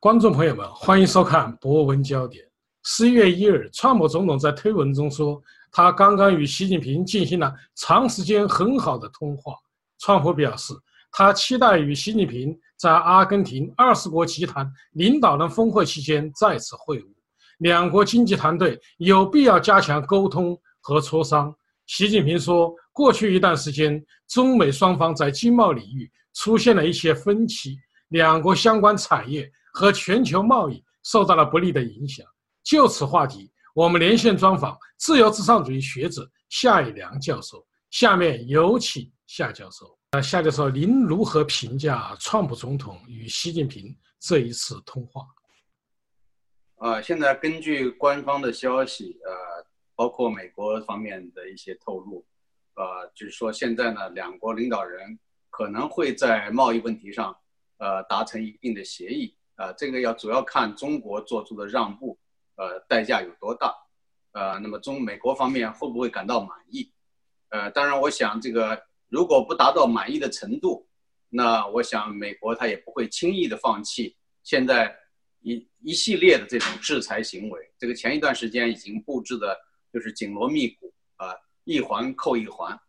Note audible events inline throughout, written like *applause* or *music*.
观众朋友们，欢迎收看《博文焦点》。十一月一日，川普总统在推文中说，他刚刚与习近平进行了长时间很好的通话。川普表示，他期待与习近平在阿根廷二十国集团领导人峰会期间再次会晤，两国经济团队有必要加强沟通和磋商。习近平说，过去一段时间，中美双方在经贸领域出现了一些分歧，两国相关产业。和全球贸易受到了不利的影响。就此话题，我们连线专访自由至上主义学者夏以良教授。下面有请夏教授。那，夏教授，您如何评价川普总统与习近平这一次通话？呃，现在根据官方的消息，呃，包括美国方面的一些透露，呃，就是说现在呢，两国领导人可能会在贸易问题上，呃，达成一定的协议。啊，这个要主要看中国做出的让步，呃，代价有多大，呃，那么中美国方面会不会感到满意？呃，当然，我想这个如果不达到满意的程度，那我想美国他也不会轻易的放弃现在一一系列的这种制裁行为。这个前一段时间已经布置的就是紧锣密鼓啊，一环扣一环。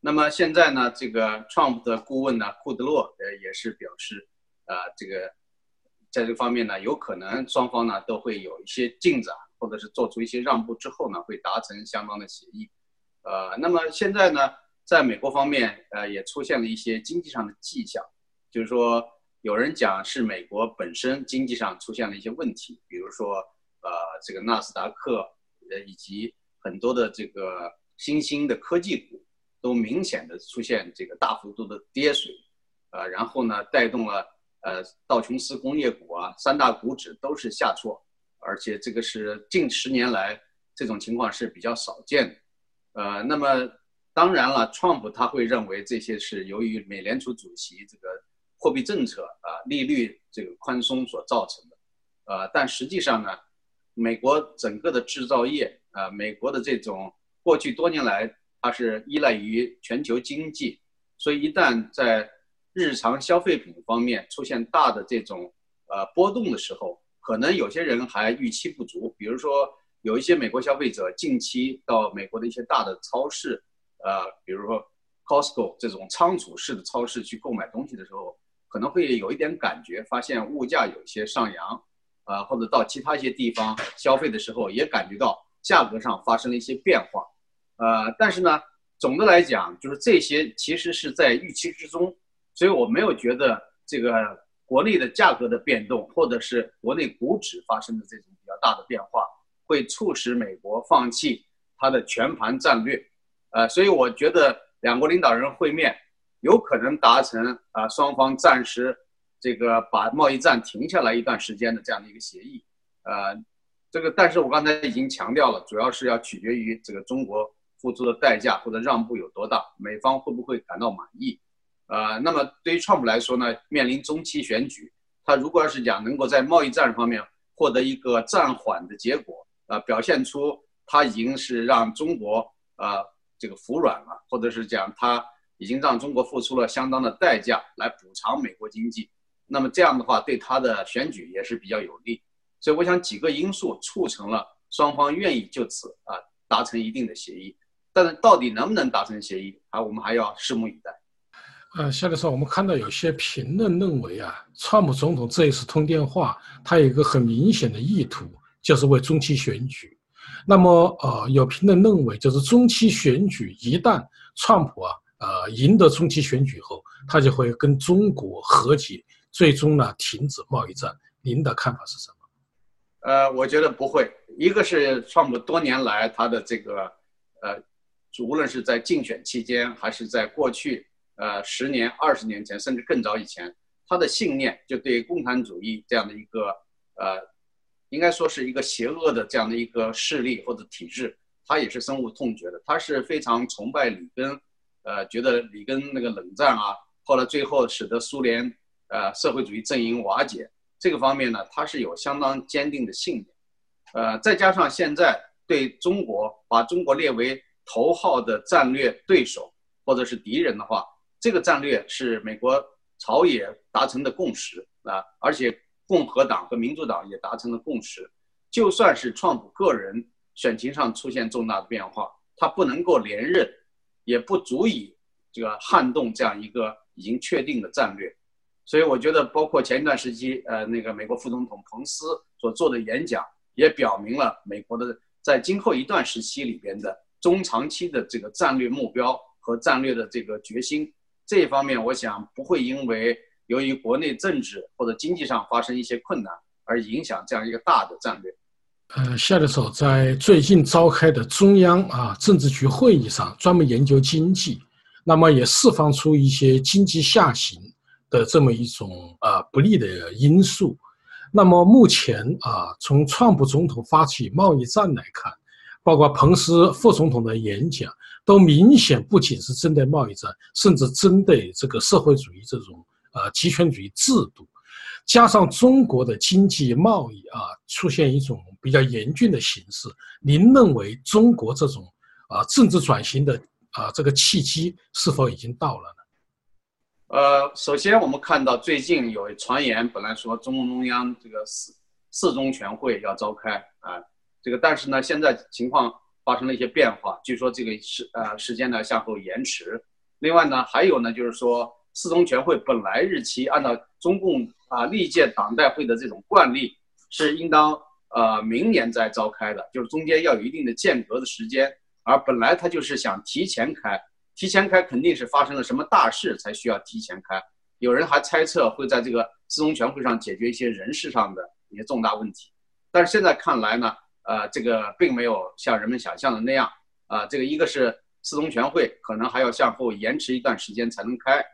那么现在呢，这个 Trump 的顾问呢，库德洛呃也是表示，啊，这个。在这方面呢，有可能双方呢都会有一些进展，或者是做出一些让步之后呢，会达成相当的协议。呃，那么现在呢，在美国方面，呃，也出现了一些经济上的迹象，就是说有人讲是美国本身经济上出现了一些问题，比如说呃，这个纳斯达克呃以及很多的这个新兴的科技股都明显的出现这个大幅度的跌水，呃，然后呢，带动了。呃，道琼斯工业股啊，三大股指都是下挫，而且这个是近十年来这种情况是比较少见的。呃，那么当然了，Trump 他会认为这些是由于美联储主席这个货币政策啊，利率这个宽松所造成的。呃，但实际上呢，美国整个的制造业啊，美国的这种过去多年来它是依赖于全球经济，所以一旦在日常消费品方面出现大的这种呃波动的时候，可能有些人还预期不足。比如说，有一些美国消费者近期到美国的一些大的超市，呃，比如说 Costco 这种仓储式的超市去购买东西的时候，可能会有一点感觉，发现物价有一些上扬，啊，或者到其他一些地方消费的时候，也感觉到价格上发生了一些变化，呃，但是呢，总的来讲，就是这些其实是在预期之中。所以我没有觉得这个国内的价格的变动，或者是国内股指发生的这种比较大的变化，会促使美国放弃它的全盘战略。呃，所以我觉得两国领导人会面有可能达成啊，双方暂时这个把贸易战停下来一段时间的这样的一个协议。呃，这个但是我刚才已经强调了，主要是要取决于这个中国付出的代价或者让步有多大，美方会不会感到满意。呃，那么对于川普来说呢，面临中期选举，他如果要是讲能够在贸易战方面获得一个暂缓的结果，呃，表现出他已经是让中国呃这个服软了，或者是讲他已经让中国付出了相当的代价来补偿美国经济，那么这样的话对他的选举也是比较有利。所以我想几个因素促成了双方愿意就此啊达成一定的协议，但是到底能不能达成协议啊，我们还要拭目以待。呃，夏教授，我们看到有些评论认为啊，川普总统这一次通电话，他有一个很明显的意图，就是为中期选举。那么，呃，有评论认为，就是中期选举一旦川普啊，呃，赢得中期选举后，他就会跟中国和解，最终呢停止贸易战。您的看法是什么？呃，我觉得不会。一个是川普多年来他的这个，呃，无论是在竞选期间还是在过去。呃，十年、二十年前，甚至更早以前，他的信念就对共产主义这样的一个呃，应该说是一个邪恶的这样的一个势力或者体制，他也是深恶痛绝的。他是非常崇拜里根，呃，觉得里根那个冷战啊，后来最后使得苏联呃社会主义阵营瓦解这个方面呢，他是有相当坚定的信念。呃，再加上现在对中国把中国列为头号的战略对手或者是敌人的话，这个战略是美国朝野达成的共识啊，而且共和党和民主党也达成了共识，就算是川普个人选情上出现重大的变化，他不能够连任，也不足以这个撼动这样一个已经确定的战略。所以我觉得，包括前一段时期，呃，那个美国副总统彭斯所做的演讲，也表明了美国的在今后一段时期里边的中长期的这个战略目标和战略的这个决心。这一方面，我想不会因为由于国内政治或者经济上发生一些困难而影响这样一个大的战略。呃，夏教授在最近召开的中央啊政治局会议上，专门研究经济，那么也释放出一些经济下行。的这么一种啊不利的因素，那么目前啊，从川普总统发起贸易战来看，包括彭斯副总统的演讲，都明显不仅是针对贸易战，甚至针对这个社会主义这种呃集权主义制度，加上中国的经济贸易啊出现一种比较严峻的形势，您认为中国这种啊政治转型的啊这个契机是否已经到了呢？呃，首先我们看到最近有传言，本来说中共中央这个四四中全会要召开啊，这个但是呢，现在情况发生了一些变化，据说这个时呃时间呢向后延迟。另外呢，还有呢就是说四中全会本来日期按照中共啊历届党代会的这种惯例是应当呃明年再召开的，就是中间要有一定的间隔的时间，而本来他就是想提前开。提前开肯定是发生了什么大事才需要提前开，有人还猜测会在这个四中全会上解决一些人事上的一些重大问题，但是现在看来呢，呃，这个并没有像人们想象的那样，啊，这个一个是四中全会可能还要向后延迟一段时间才能开，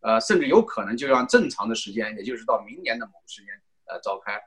呃，甚至有可能就让正常的时间，也就是到明年的某个时间呃召开，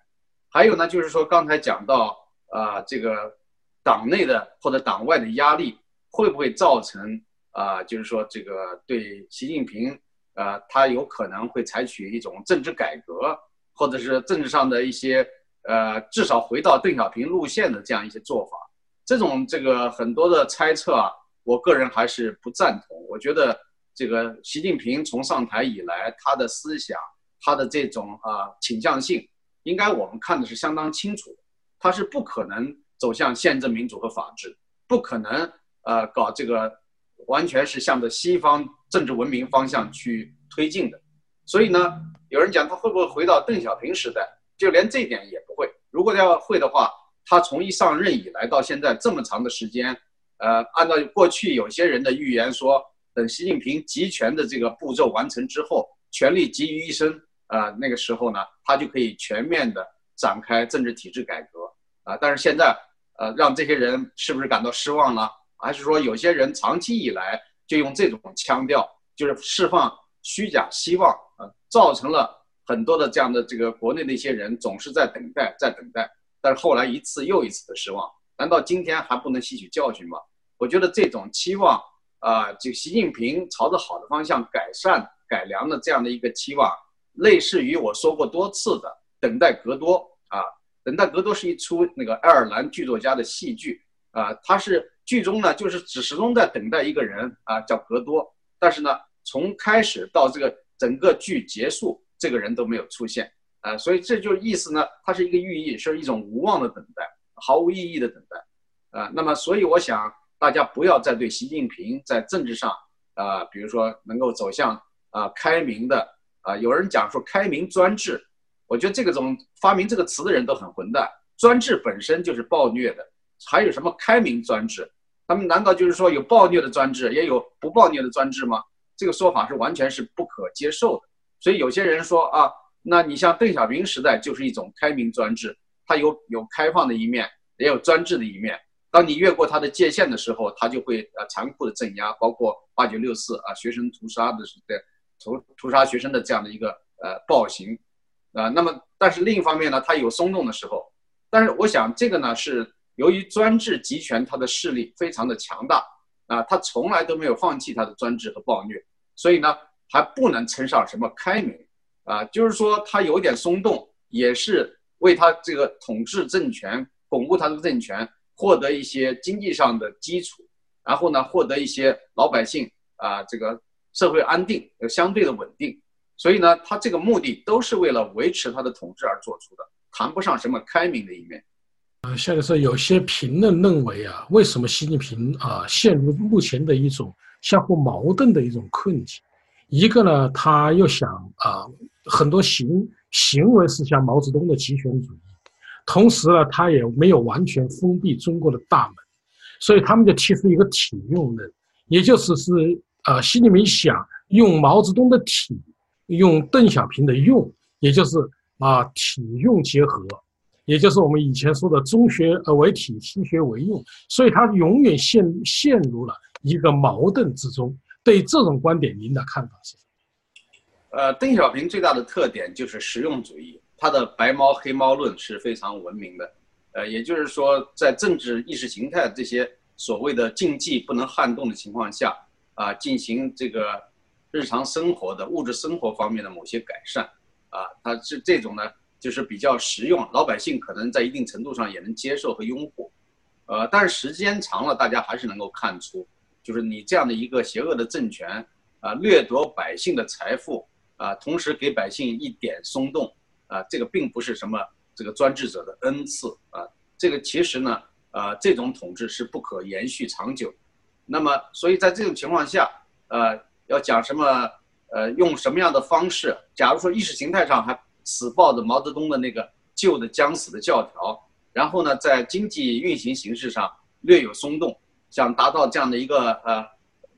还有呢，就是说刚才讲到啊，这个党内的或者党外的压力会不会造成？啊，就是说这个对习近平，呃，他有可能会采取一种政治改革，或者是政治上的一些，呃，至少回到邓小平路线的这样一些做法。这种这个很多的猜测啊，我个人还是不赞同。我觉得这个习近平从上台以来，他的思想，他的这种啊倾向性，应该我们看的是相当清楚。他是不可能走向宪政民主和法治，不可能呃搞这个。完全是向着西方政治文明方向去推进的，所以呢，有人讲他会不会回到邓小平时代，就连这点也不会。如果要会的话，他从一上任以来到现在这么长的时间，呃，按照过去有些人的预言说，等习近平集权的这个步骤完成之后，权力集于一身，呃，那个时候呢，他就可以全面的展开政治体制改革啊。但是现在，呃，让这些人是不是感到失望呢？还是说，有些人长期以来就用这种腔调，就是释放虚假希望呃，造成了很多的这样的这个国内的一些人总是在等待，在等待，但是后来一次又一次的失望。难道今天还不能吸取教训吗？我觉得这种期望啊，就习近平朝着好的方向改善改良的这样的一个期望，类似于我说过多次的“等待格多”啊，“等待格多”是一出那个爱尔兰剧作家的戏剧啊，他是。剧中呢，就是只始终在等待一个人啊，叫格多。但是呢，从开始到这个整个剧结束，这个人都没有出现啊。所以这就意思呢，它是一个寓意，是一种无望的等待，毫无意义的等待啊。那么，所以我想大家不要再对习近平在政治上啊，比如说能够走向啊开明的啊，有人讲说开明专制，我觉得这个种发明这个词的人都很混蛋。专制本身就是暴虐的，还有什么开明专制？他们难道就是说有暴虐的专制，也有不暴虐的专制吗？这个说法是完全是不可接受的。所以有些人说啊，那你像邓小平时代就是一种开明专制，它有有开放的一面，也有专制的一面。当你越过它的界限的时候，它就会呃残酷的镇压，包括八九六四啊学生屠杀的的屠屠杀学生的这样的一个呃暴行啊。那么但是另一方面呢，它有松动的时候。但是我想这个呢是。由于专制集权，它的势力非常的强大啊，他从来都没有放弃他的专制和暴虐，所以呢，还不能称上什么开明啊，就是说他有点松动，也是为他这个统治政权、巩固他的政权，获得一些经济上的基础，然后呢，获得一些老百姓啊这个社会安定、相对的稳定，所以呢，他这个目的都是为了维持他的统治而做出的，谈不上什么开明的一面。啊，夏律师，有些评论认为啊，为什么习近平啊陷入目前的一种相互矛盾的一种困境？一个呢，他又想啊，很多行行为是像毛泽东的极权主义，同时呢，他也没有完全封闭中国的大门，所以他们就提出一个体用论，也就是是呃，心里面想用毛泽东的体，用邓小平的用，也就是啊，体用结合。也就是我们以前说的“中学呃为体，西学为用”，所以他永远陷陷入了一个矛盾之中。对这种观点，您的看法是？呃，邓小平最大的特点就是实用主义，他的“白猫黑猫论”是非常闻名的。呃，也就是说，在政治意识形态这些所谓的禁忌不能撼动的情况下，啊，进行这个日常生活的物质生活方面的某些改善，啊，他是这种呢。就是比较实用，老百姓可能在一定程度上也能接受和拥护，呃，但是时间长了，大家还是能够看出，就是你这样的一个邪恶的政权，啊，掠夺百姓的财富，啊，同时给百姓一点松动，啊，这个并不是什么这个专制者的恩赐，啊，这个其实呢，啊，这种统治是不可延续长久，那么，所以在这种情况下，呃，要讲什么，呃，用什么样的方式，假如说意识形态上还。死抱着毛泽东的那个旧的将死的教条，然后呢，在经济运行形式上略有松动，想达到这样的一个呃，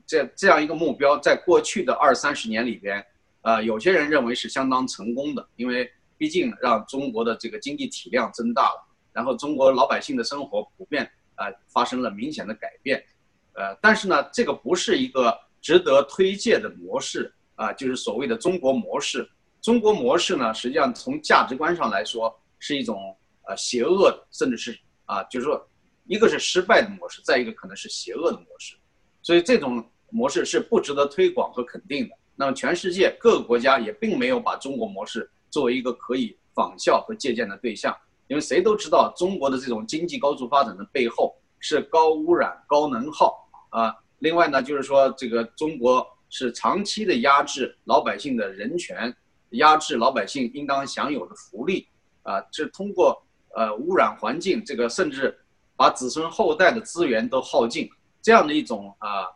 这这样一个目标，在过去的二三十年里边，呃，有些人认为是相当成功的，因为毕竟让中国的这个经济体量增大了，然后中国老百姓的生活普遍呃发生了明显的改变，呃，但是呢，这个不是一个值得推介的模式啊，就是所谓的中国模式。中国模式呢，实际上从价值观上来说是一种呃邪恶的，甚至是啊，就是说，一个是失败的模式，再一个可能是邪恶的模式，所以这种模式是不值得推广和肯定的。那么全世界各个国家也并没有把中国模式作为一个可以仿效和借鉴的对象，因为谁都知道中国的这种经济高速发展的背后是高污染、高能耗啊。另外呢，就是说这个中国是长期的压制老百姓的人权。压制老百姓应当享有的福利，啊，是通过呃污染环境，这个甚至把子孙后代的资源都耗尽，这样的一种啊，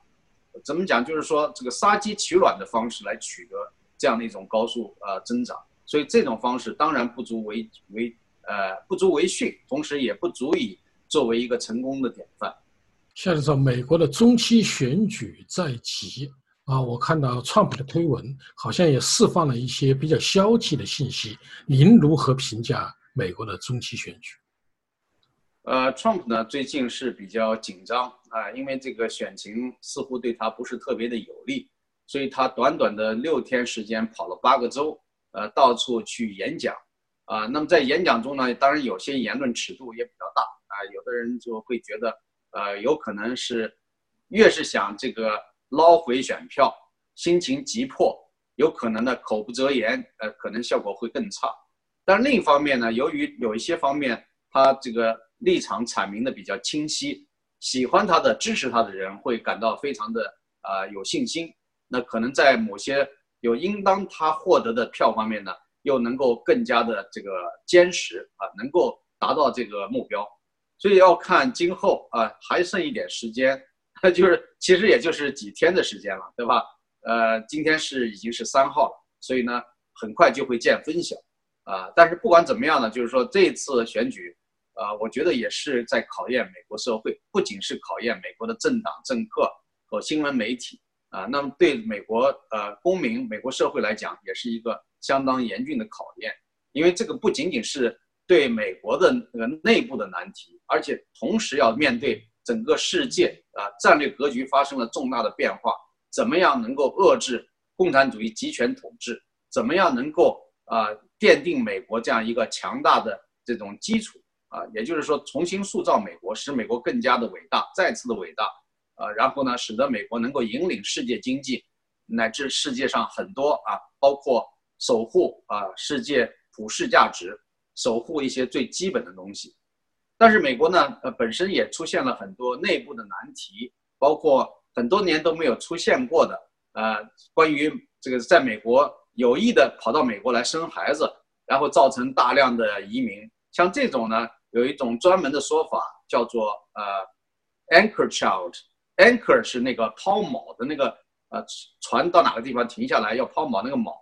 怎么讲？就是说这个杀鸡取卵的方式来取得这样的一种高速啊增长，所以这种方式当然不足为为呃不足为训，同时也不足以作为一个成功的典范。现在说美国的中期选举在即。啊，我看到川普的推文，好像也释放了一些比较消极的信息。您如何评价美国的中期选举？呃，川普呢最近是比较紧张啊，因为这个选情似乎对他不是特别的有利，所以他短短的六天时间跑了八个州，呃，到处去演讲啊。那么在演讲中呢，当然有些言论尺度也比较大啊，有的人就会觉得，呃，有可能是越是想这个。捞回选票，心情急迫，有可能呢口不择言，呃，可能效果会更差。但另一方面呢，由于有一些方面他这个立场阐明的比较清晰，喜欢他的、支持他的人会感到非常的啊有信心。那可能在某些有应当他获得的票方面呢，又能够更加的这个坚实啊，能够达到这个目标。所以要看今后啊，还剩一点时间。那 *laughs* 就是，其实也就是几天的时间了，对吧？呃，今天是已经是三号了，所以呢，很快就会见分晓，啊。但是不管怎么样呢，就是说这次选举，啊，我觉得也是在考验美国社会，不仅是考验美国的政党、政客和新闻媒体，啊，那么对美国呃公民、美国社会来讲，也是一个相当严峻的考验，因为这个不仅仅是对美国的那个内部的难题，而且同时要面对。整个世界啊，战略格局发生了重大的变化。怎么样能够遏制共产主义集权统治？怎么样能够啊奠定美国这样一个强大的这种基础啊？也就是说，重新塑造美国，使美国更加的伟大，再次的伟大啊。然后呢，使得美国能够引领世界经济，乃至世界上很多啊，包括守护啊世界普世价值，守护一些最基本的东西。但是美国呢，呃，本身也出现了很多内部的难题，包括很多年都没有出现过的，呃，关于这个在美国有意的跑到美国来生孩子，然后造成大量的移民。像这种呢，有一种专门的说法叫做呃，anchor child。anchor 是那个抛锚的那个呃船到哪个地方停下来要抛锚那个锚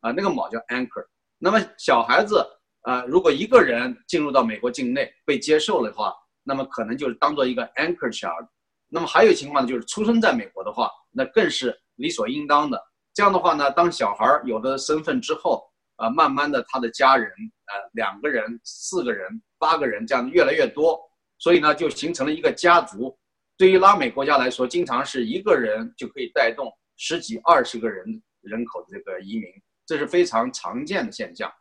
啊，那个锚叫 anchor。那么小孩子啊，如果一个人进入到美国境内被接受了的话，那么可能就是当做一个 anchor child。那么还有情况呢，就是出生在美国的话，那更是理所应当的。这样的话呢，当小孩有了身份之后，啊，慢慢的他的家人，呃，两个人、四个人、八个人这样越来越多，所以呢，就形成了一个家族。对于拉美国家来说，经常是一个人就可以带动十几、二十个人人口的这个移民，这是非常常见的现象。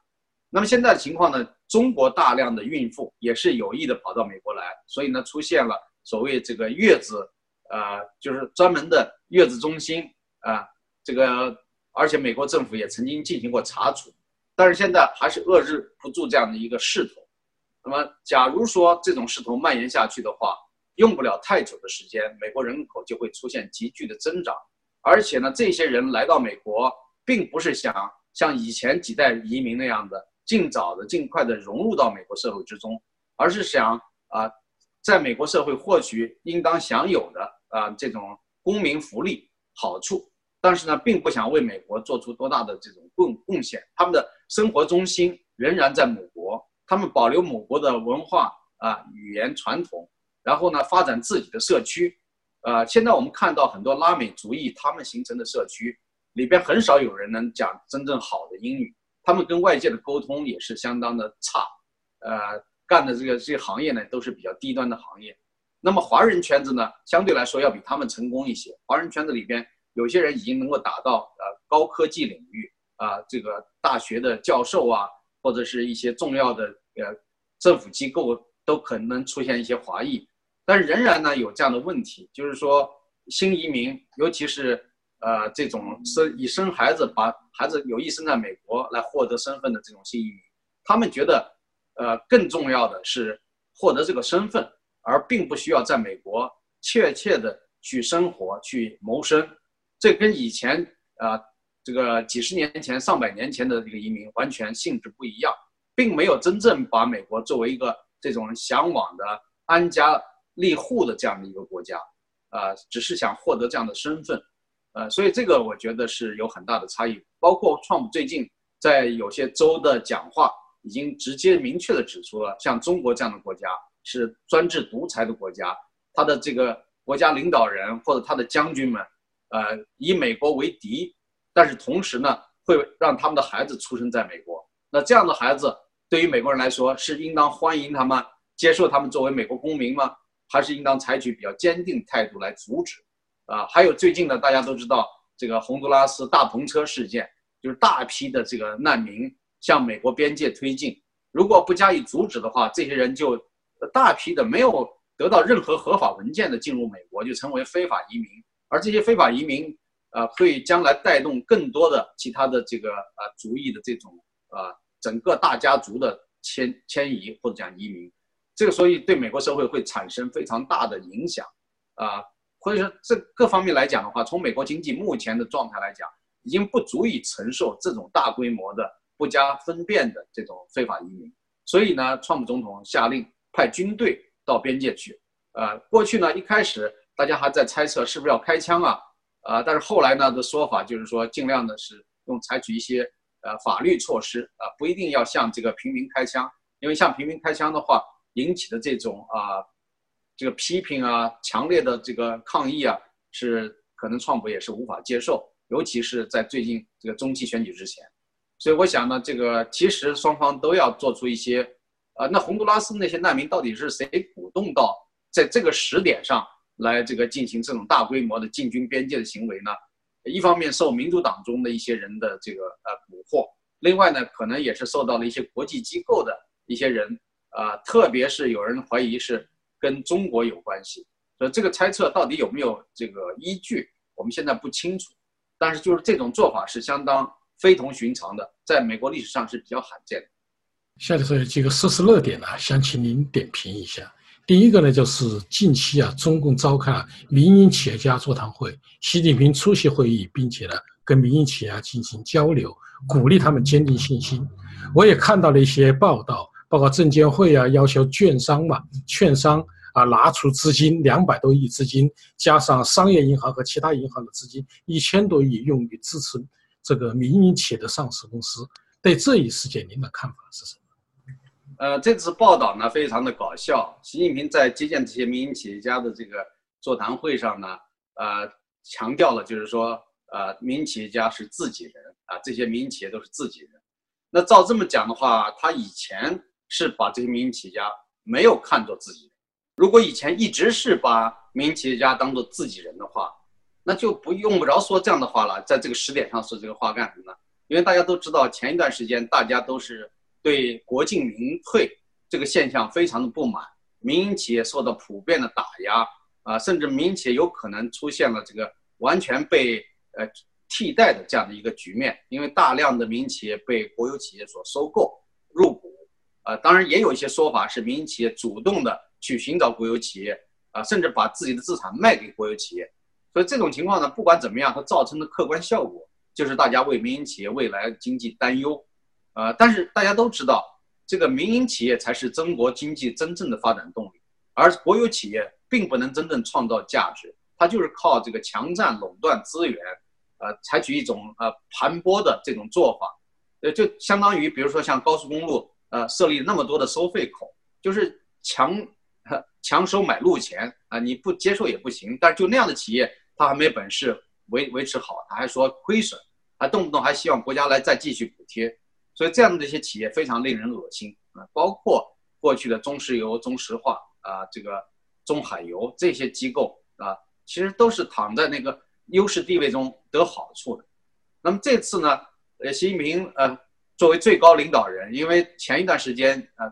那么现在的情况呢，中国大量的孕妇也是有意的跑到美国来，所以呢，出现了。所谓这个月子，呃，就是专门的月子中心啊，这个，而且美国政府也曾经进行过查处，但是现在还是遏制不住这样的一个势头。那么，假如说这种势头蔓延下去的话，用不了太久的时间，美国人口就会出现急剧的增长。而且呢，这些人来到美国，并不是想像以前几代移民那样的尽早的、尽快的融入到美国社会之中，而是想啊。在美国社会获取应当享有的啊这种公民福利好处，但是呢，并不想为美国做出多大的这种贡贡献。他们的生活中心仍然在母国，他们保留母国的文化啊语言传统，然后呢，发展自己的社区。呃，现在我们看到很多拉美族裔他们形成的社区里边，很少有人能讲真正好的英语，他们跟外界的沟通也是相当的差。呃。干的这个这些行业呢，都是比较低端的行业。那么华人圈子呢，相对来说要比他们成功一些。华人圈子里边，有些人已经能够达到呃高科技领域啊，这个大学的教授啊，或者是一些重要的呃政府机构都可能出现一些华裔。但仍然呢有这样的问题，就是说新移民，尤其是呃这种生以生孩子把孩子有意生在美国来获得身份的这种新移民，他们觉得。呃，更重要的是获得这个身份，而并不需要在美国确切的去生活、去谋生。这跟以前啊，这个几十年前、上百年前的这个移民完全性质不一样，并没有真正把美国作为一个这种向往的安家立户的这样的一个国家，啊，只是想获得这样的身份，呃，所以这个我觉得是有很大的差异。包括创普最近在有些州的讲话。已经直接明确的指出了，像中国这样的国家是专制独裁的国家，他的这个国家领导人或者他的将军们，呃，以美国为敌，但是同时呢，会让他们的孩子出生在美国。那这样的孩子对于美国人来说，是应当欢迎他们，接受他们作为美国公民吗？还是应当采取比较坚定态度来阻止？啊，还有最近呢，大家都知道这个洪都拉斯大篷车事件，就是大批的这个难民。向美国边界推进，如果不加以阻止的话，这些人就大批的没有得到任何合法文件的进入美国，就成为非法移民。而这些非法移民，呃，会将来带动更多的其他的这个呃族裔的这种呃整个大家族的迁迁移或者讲移民，这个所以对美国社会会产生非常大的影响，啊，或者说这各方面来讲的话，从美国经济目前的状态来讲，已经不足以承受这种大规模的。不加分辨的这种非法移民，所以呢，川普总统下令派军队到边界去。呃，过去呢，一开始大家还在猜测是不是要开枪啊？呃，但是后来呢的说法就是说，尽量的是用采取一些呃法律措施啊，不一定要向这个平民开枪，因为向平民开枪的话引起的这种啊这个批评啊、强烈的这个抗议啊，是可能创普也是无法接受，尤其是在最近这个中期选举之前。所以我想呢，这个其实双方都要做出一些，呃，那洪都拉斯那些难民到底是谁鼓动到在这个时点上来这个进行这种大规模的进军边界的行为呢？一方面受民主党中的一些人的这个呃蛊惑，另外呢，可能也是受到了一些国际机构的一些人，呃，特别是有人怀疑是跟中国有关系。所以这个猜测到底有没有这个依据，我们现在不清楚。但是就是这种做法是相当。非同寻常的，在美国历史上是比较罕见的。下面说有几个事实热点呢，想请您点评一下。第一个呢，就是近期啊，中共召开了民营企业家座谈会，习近平出席会议，并且呢，跟民营企业家进行交流，鼓励他们坚定信心。我也看到了一些报道，包括证监会啊，要求券商嘛，券商啊拿出资金两百多亿资金，加上商业银行和其他银行的资金一千多亿，用于支持这个民营企业的上市公司。对这一事件，您的看法是什么？呃，这次报道呢非常的搞笑。习近平在接见这些民营企业家的这个座谈会上呢，呃，强调了就是说，呃，民营企业家是自己人啊，这些民营企业都是自己人。那照这么讲的话，他以前是把这些民营企业家没有看作自己人。如果以前一直是把民营企业家当做自己人的话，那就不用不着说这样的话了。在这个时点上说这个话干什么呢？因为大家都知道，前一段时间大家都是。对国进民退这个现象非常的不满，民营企业受到普遍的打压啊，甚至民营企业有可能出现了这个完全被呃替代的这样的一个局面，因为大量的民营企业被国有企业所收购入股，啊，当然也有一些说法是民营企业主动的去寻找国有企业啊，甚至把自己的资产卖给国有企业，所以这种情况呢，不管怎么样，它造成的客观效果就是大家为民营企业未来经济担忧。呃，但是大家都知道，这个民营企业才是中国经济真正的发展动力，而国有企业并不能真正创造价值，它就是靠这个强占垄断资源，呃，采取一种呃盘剥的这种做法，呃，就相当于比如说像高速公路，呃，设立那么多的收费口，就是强强收买路钱啊，你不接受也不行。但就那样的企业，他还没本事维维持好，他还说亏损，还动不动还希望国家来再继续补贴。所以这样的一些企业非常令人恶心啊，包括过去的中石油、中石化啊，这个中海油这些机构啊，其实都是躺在那个优势地位中得好处的。那么这次呢，呃，习近平呃作为最高领导人，因为前一段时间呃，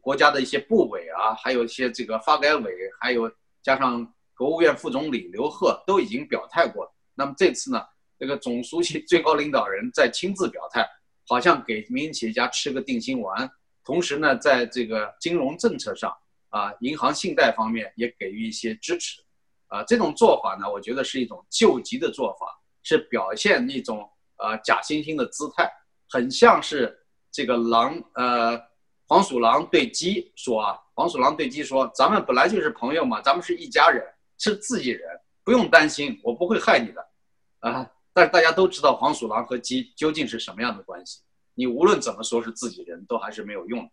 国家的一些部委啊，还有一些这个发改委，还有加上国务院副总理刘鹤都已经表态过了。那么这次呢，这个总书记、最高领导人在亲自表态。好像给民营企业家吃个定心丸，同时呢，在这个金融政策上啊，银行信贷方面也给予一些支持，啊，这种做法呢，我觉得是一种救急的做法，是表现一种呃假惺惺的姿态，很像是这个狼呃黄鼠狼对鸡说啊，黄鼠狼对鸡说，咱们本来就是朋友嘛，咱们是一家人，是自己人，不用担心，我不会害你的，啊。但是大家都知道黄鼠狼和鸡究竟是什么样的关系，你无论怎么说是自己人都还是没有用的，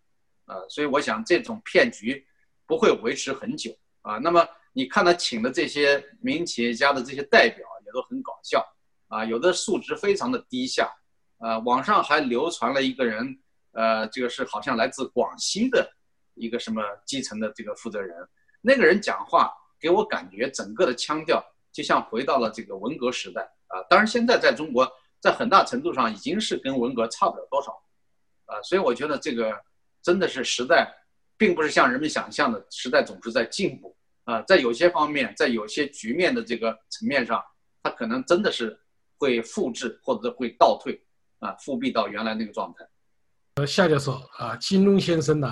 呃，所以我想这种骗局不会维持很久啊。那么你看他请的这些民营企业家的这些代表也都很搞笑啊，有的素质非常的低下，呃，网上还流传了一个人，呃，这个是好像来自广西的一个什么基层的这个负责人，那个人讲话给我感觉整个的腔调就像回到了这个文革时代。啊，当然，现在在中国，在很大程度上已经是跟文革差不了多少，啊，所以我觉得这个真的是时代，并不是像人们想象的，时代总是在进步啊，在有些方面，在有些局面的这个层面上，它可能真的是会复制或者会倒退啊，复辟到原来那个状态。呃，夏教授啊，金庸先生呢，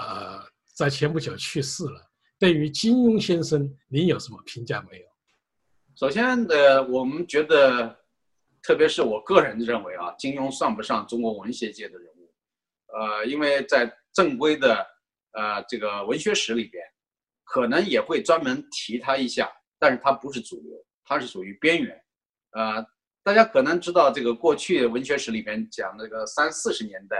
在前不久去世了，对于金庸先生，您有什么评价没有？首先呃，我们觉得。特别是我个人认为啊，金庸算不上中国文学界的人物，呃，因为在正规的呃这个文学史里边，可能也会专门提他一下，但是他不是主流，他是属于边缘。呃，大家可能知道这个过去文学史里边讲那个三四十年代，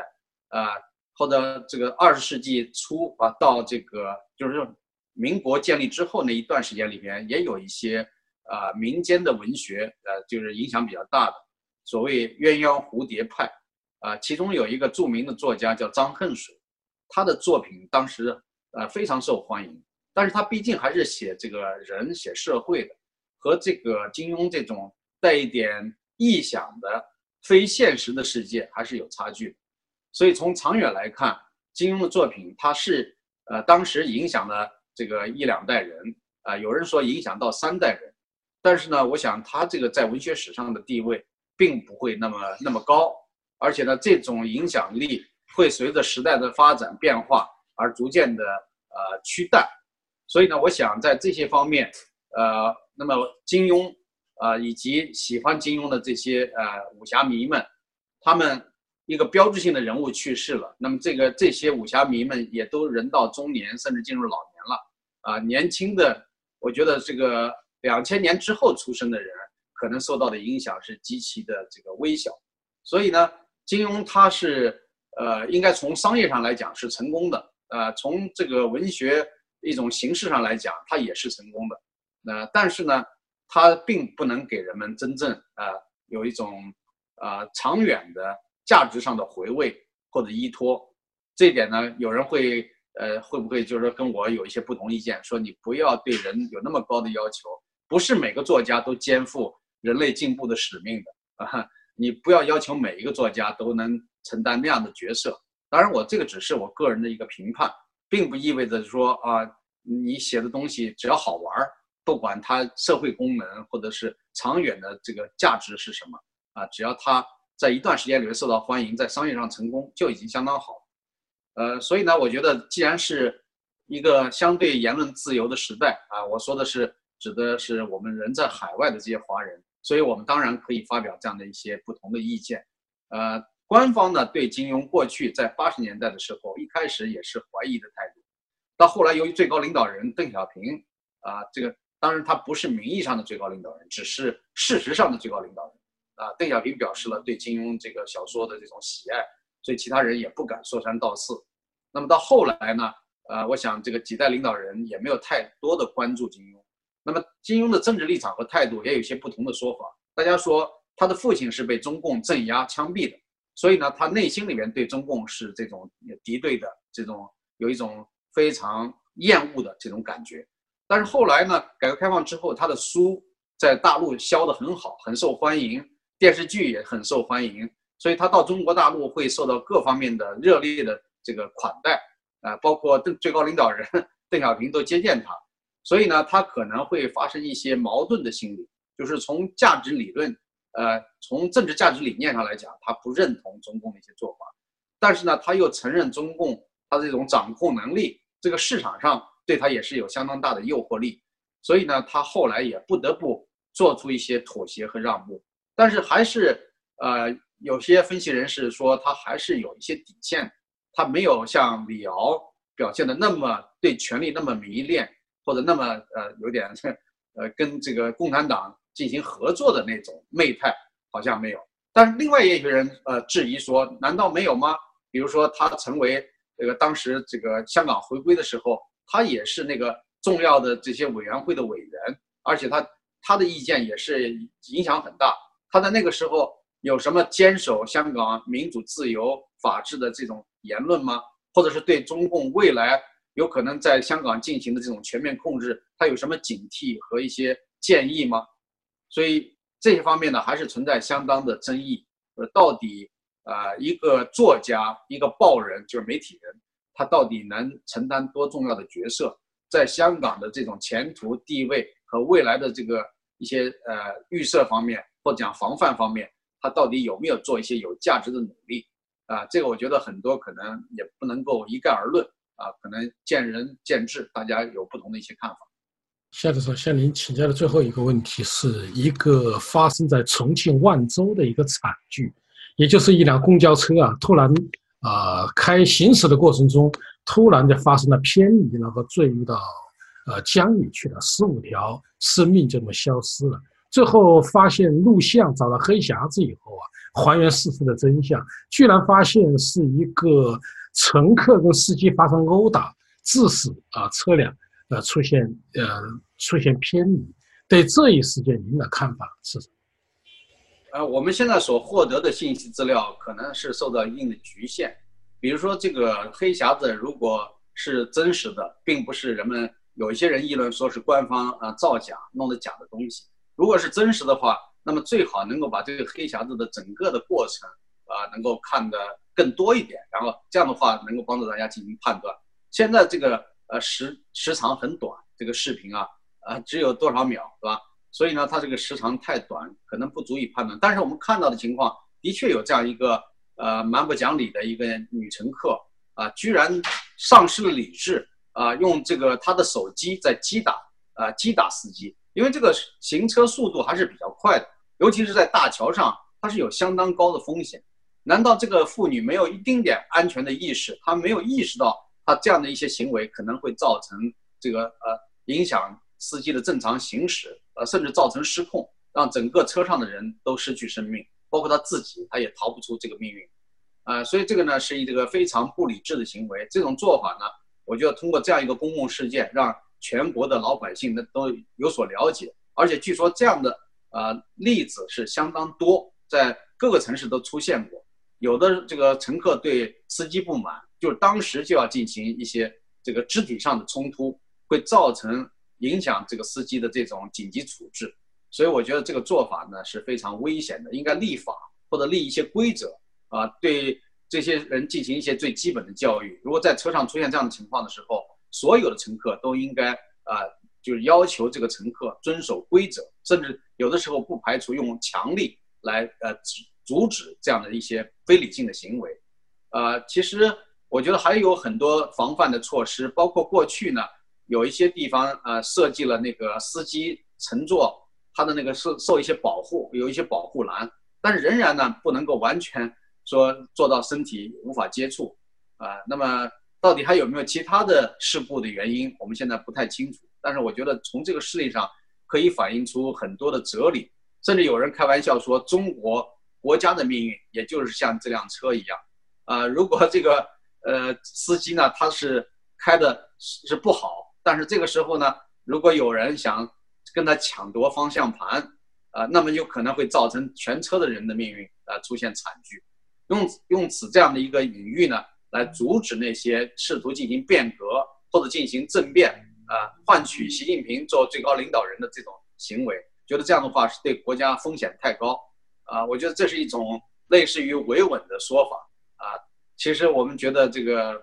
啊，或者这个二十世纪初啊，到这个就是民国建立之后那一段时间里边，也有一些。啊，民间的文学，呃，就是影响比较大的，所谓鸳鸯蝴蝶派，啊，其中有一个著名的作家叫张恨水，他的作品当时呃非常受欢迎，但是他毕竟还是写这个人、写社会的，和这个金庸这种带一点臆想的非现实的世界还是有差距，所以从长远来看，金庸的作品他是呃当时影响了这个一两代人，啊，有人说影响到三代人。但是呢，我想他这个在文学史上的地位并不会那么那么高，而且呢，这种影响力会随着时代的发展变化而逐渐的呃趋淡，所以呢，我想在这些方面，呃，那么金庸呃，以及喜欢金庸的这些呃武侠迷们，他们一个标志性的人物去世了，那么这个这些武侠迷们也都人到中年，甚至进入老年了。啊，年轻的，我觉得这个两千年之后出生的人，可能受到的影响是极其的这个微小，所以呢，金庸他是呃，应该从商业上来讲是成功的，呃，从这个文学。一种形式上来讲，它也是成功的，那但是呢，它并不能给人们真正呃有一种呃长远的价值上的回味或者依托。这一点呢，有人会呃会不会就是说跟我有一些不同意见，说你不要对人有那么高的要求，不是每个作家都肩负人类进步的使命的啊，你不要要求每一个作家都能承担那样的角色。当然，我这个只是我个人的一个评判。并不意味着说啊，你写的东西只要好玩儿，不管它社会功能或者是长远的这个价值是什么啊，只要它在一段时间里面受到欢迎，在商业上成功就已经相当好。呃，所以呢，我觉得既然是一个相对言论自由的时代啊，我说的是指的是我们人在海外的这些华人，所以我们当然可以发表这样的一些不同的意见，呃。官方呢对金庸过去在八十年代的时候，一开始也是怀疑的态度，到后来由于最高领导人邓小平啊，这个当然他不是名义上的最高领导人，只是事实上的最高领导人啊。邓小平表示了对金庸这个小说的这种喜爱，所以其他人也不敢说三道四。那么到后来呢，呃，我想这个几代领导人也没有太多的关注金庸。那么金庸的政治立场和态度也有些不同的说法。大家说他的父亲是被中共镇压枪毙的。所以呢，他内心里面对中共是这种敌对的，这种有一种非常厌恶的这种感觉。但是后来呢，改革开放之后，他的书在大陆销得很好，很受欢迎，电视剧也很受欢迎，所以他到中国大陆会受到各方面的热烈的这个款待啊，包括邓最高领导人 *laughs* 邓小平都接见他。所以呢，他可能会发生一些矛盾的心理，就是从价值理论。呃，从政治价值理念上来讲，他不认同中共的一些做法，但是呢，他又承认中共他这种掌控能力，这个市场上对他也是有相当大的诱惑力，所以呢，他后来也不得不做出一些妥协和让步，但是还是呃，有些分析人士说他还是有一些底线，他没有像李敖表现的那么对权力那么迷恋，或者那么呃有点呃跟这个共产党。进行合作的那种媚态好像没有，但是另外也有人呃质疑说，难道没有吗？比如说他成为这个当时这个香港回归的时候，他也是那个重要的这些委员会的委员，而且他他的意见也是影响很大。他在那个时候有什么坚守香港民主自由法治的这种言论吗？或者是对中共未来有可能在香港进行的这种全面控制，他有什么警惕和一些建议吗？所以这些方面呢，还是存在相当的争议。呃，到底啊，一个作家、一个报人，就是媒体人，他到底能承担多重要的角色？在香港的这种前途地位和未来的这个一些呃预设方面，或者讲防范方面，他到底有没有做一些有价值的努力？啊，这个我觉得很多可能也不能够一概而论啊，可能见仁见智，大家有不同的一些看法。夏教授向您请教的最后一个问题，是一个发生在重庆万州的一个惨剧，也就是一辆公交车啊，突然啊开行驶的过程中，突然就发生了偏移，然后坠入到呃江里去了，十五条生命就这么消失了。最后发现录像找到黑匣子以后啊，还原事实的真相，居然发现是一个乘客跟司机发生殴打致使啊车辆。呃，出现呃出现偏离，对这一事件您的看法是什么？呃，我们现在所获得的信息资料可能是受到一定的局限，比如说这个黑匣子如果是真实的，并不是人们有一些人议论说是官方啊造假弄的假的东西。如果是真实的话，那么最好能够把这个黑匣子的整个的过程啊能够看得更多一点，然后这样的话能够帮助大家进行判断。现在这个。呃，时时长很短，这个视频啊，呃，只有多少秒，是吧？所以呢，它这个时长太短，可能不足以判断。但是我们看到的情况，的确有这样一个呃蛮不讲理的一个女乘客啊，居然丧失了理智，啊，用这个他的手机在击打啊击打司机，因为这个行车速度还是比较快的，尤其是在大桥上，它是有相当高的风险。难道这个妇女没有一丁点安全的意识？她没有意识到她这样的一些行为可能会造成这个呃影响司机的正常行驶，呃甚至造成失控，让整个车上的人都失去生命，包括她自己，她也逃不出这个命运。啊，所以这个呢是一个非常不理智的行为。这种做法呢，我觉得通过这样一个公共事件，让全国的老百姓呢都有所了解。而且据说这样的呃例子是相当多，在各个城市都出现过。有的这个乘客对司机不满，就当时就要进行一些这个肢体上的冲突，会造成影响这个司机的这种紧急处置。所以我觉得这个做法呢是非常危险的，应该立法或者立一些规则啊，对这些人进行一些最基本的教育。如果在车上出现这样的情况的时候，所有的乘客都应该啊，就是要求这个乘客遵守规则，甚至有的时候不排除用强力来呃。阻止这样的一些非理性的行为，呃，其实我觉得还有很多防范的措施，包括过去呢，有一些地方呃设计了那个司机乘坐他的那个受受一些保护，有一些保护栏，但是仍然呢不能够完全说做到身体无法接触，啊，那么到底还有没有其他的事故的原因，我们现在不太清楚。但是我觉得从这个事例上可以反映出很多的哲理，甚至有人开玩笑说中国。国家的命运，也就是像这辆车一样，啊，如果这个呃司机呢，他是开的是是不好，但是这个时候呢，如果有人想跟他抢夺方向盘，啊，那么有可能会造成全车的人的命运啊出现惨剧。用用此这样的一个隐喻呢，来阻止那些试图进行变革或者进行政变啊，换取习近平做最高领导人的这种行为，觉得这样的话是对国家风险太高。啊，我觉得这是一种类似于维稳的说法啊。其实我们觉得这个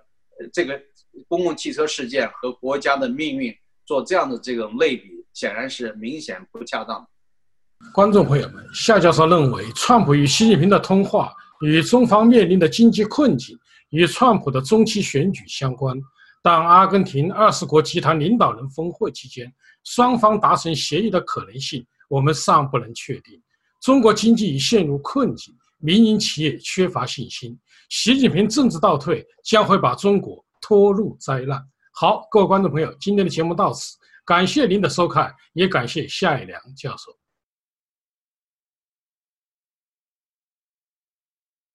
这个公共汽车事件和国家的命运做这样的这种类比，显然是明显不恰当。观众朋友们，夏教授认为，川普与习近平的通话与中方面临的经济困境与川普的中期选举相关。但阿根廷二十国集团领导人峰会期间，双方达成协议的可能性，我们尚不能确定。中国经济已陷入困境，民营企业缺乏信心。习近平政治倒退将会把中国拖入灾难。好，各位观众朋友，今天的节目到此，感谢您的收看，也感谢夏一良教授。